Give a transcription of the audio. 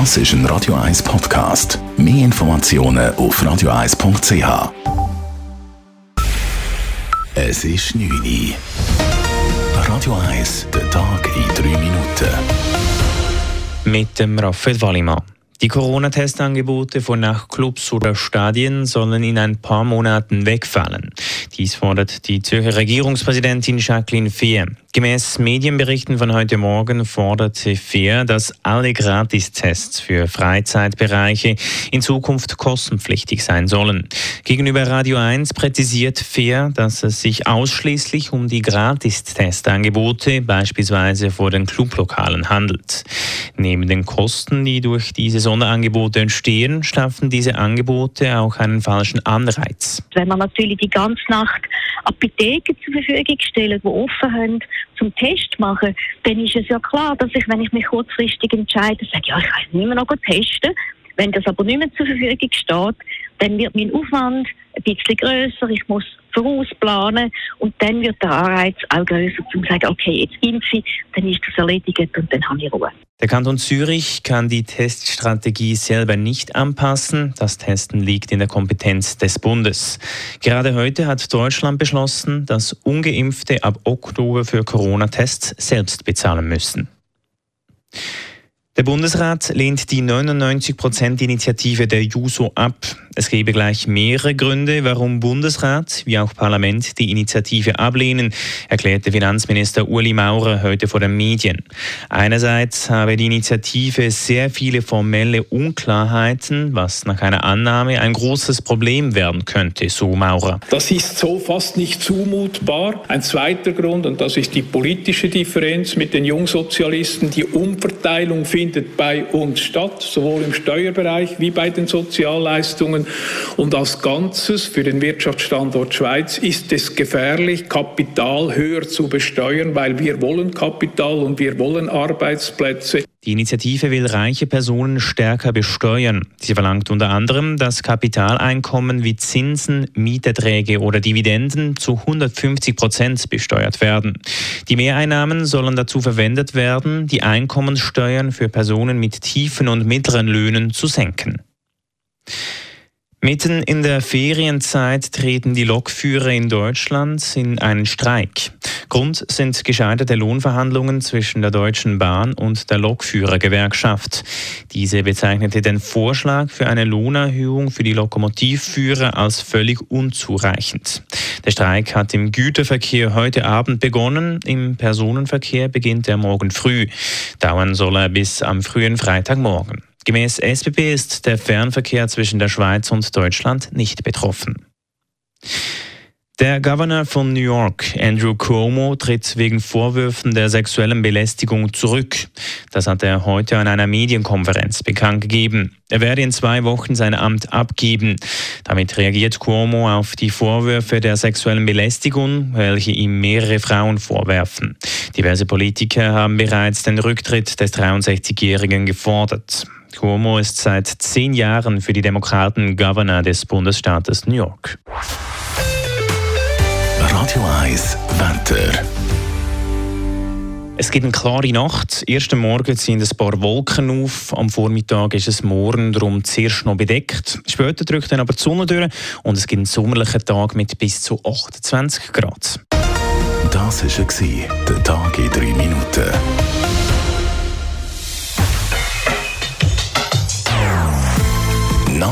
Das ist ein Radio 1 Podcast. Mehr Informationen auf radio1.ch. Es ist 9 Uhr. Radio 1, der Tag in 3 Minuten. Mit dem Raphael Wallimann. Die Corona-Testangebote von Nachtclubs oder Stadien sollen in ein paar Monaten wegfallen. Dies fordert die Zürcher Regierungspräsidentin Jacqueline Fehr. Gemäß Medienberichten von heute Morgen forderte Fehr, dass alle Gratistests für Freizeitbereiche in Zukunft kostenpflichtig sein sollen. Gegenüber Radio 1 präzisiert Fehr, dass es sich ausschließlich um die Gratistestangebote, beispielsweise vor den Clublokalen, handelt. Neben den Kosten, die durch diese Sonderangebote entstehen, schaffen diese Angebote auch einen falschen Anreiz. Wenn man natürlich die ganze Nacht Apotheken zur Verfügung stellen, die offen haben, zum Test machen, dann ist es ja klar, dass ich, wenn ich mich kurzfristig entscheide, sage, ja, ich kann nicht mehr noch testen. Wenn das aber nicht mehr zur Verfügung steht, dann wird mein Aufwand ein bisschen grösser, ich muss vorausplanen und dann wird der Anreiz auch grösser, um zu sagen, okay, jetzt impfe ich, dann ist das erledigt und dann habe ich Ruhe. Der Kanton Zürich kann die Teststrategie selber nicht anpassen. Das Testen liegt in der Kompetenz des Bundes. Gerade heute hat Deutschland beschlossen, dass ungeimpfte ab Oktober für Corona-Tests selbst bezahlen müssen. Der Bundesrat lehnt die 99%-Initiative der JUSO ab. Es gebe gleich mehrere Gründe, warum Bundesrat wie auch Parlament die Initiative ablehnen, erklärte Finanzminister Uli Maurer heute vor den Medien. Einerseits habe die Initiative sehr viele formelle Unklarheiten, was nach einer Annahme ein großes Problem werden könnte, so Maurer. Das ist so fast nicht zumutbar. Ein zweiter Grund, und das ist die politische Differenz mit den Jungsozialisten, die Umverteilung findet bei uns statt, sowohl im Steuerbereich wie bei den Sozialleistungen. Und als Ganzes für den Wirtschaftsstandort Schweiz ist es gefährlich, Kapital höher zu besteuern, weil wir wollen Kapital und wir wollen Arbeitsplätze. Die Initiative will reiche Personen stärker besteuern. Sie verlangt unter anderem, dass Kapitaleinkommen wie Zinsen, Mieterträge oder Dividenden zu 150 Prozent besteuert werden. Die Mehreinnahmen sollen dazu verwendet werden, die Einkommenssteuern für Personen mit tiefen und mittleren Löhnen zu senken. Mitten in der Ferienzeit treten die Lokführer in Deutschland in einen Streik. Grund sind gescheiterte Lohnverhandlungen zwischen der Deutschen Bahn und der Lokführergewerkschaft. Diese bezeichnete den Vorschlag für eine Lohnerhöhung für die Lokomotivführer als völlig unzureichend. Der Streik hat im Güterverkehr heute Abend begonnen. Im Personenverkehr beginnt er morgen früh. Dauern soll er bis am frühen Freitagmorgen. Gemäß SBB ist der Fernverkehr zwischen der Schweiz und Deutschland nicht betroffen. Der Governor von New York, Andrew Cuomo, tritt wegen Vorwürfen der sexuellen Belästigung zurück. Das hat er heute an einer Medienkonferenz bekannt gegeben. Er werde in zwei Wochen sein Amt abgeben. Damit reagiert Cuomo auf die Vorwürfe der sexuellen Belästigung, welche ihm mehrere Frauen vorwerfen. Diverse Politiker haben bereits den Rücktritt des 63-Jährigen gefordert. Cuomo ist seit zehn Jahren für die Demokraten Governor des Bundesstaates New York. Radio 1 Wetter. Es gibt eine klare Nacht. Erst am Morgen ziehen ein paar Wolken auf. Am Vormittag ist es morgen darum zuerst noch bedeckt. Später drückt dann aber die Sonne durch und es gibt einen sommerlichen Tag mit bis zu 28 Grad. Das war der Tag in drei Minuten.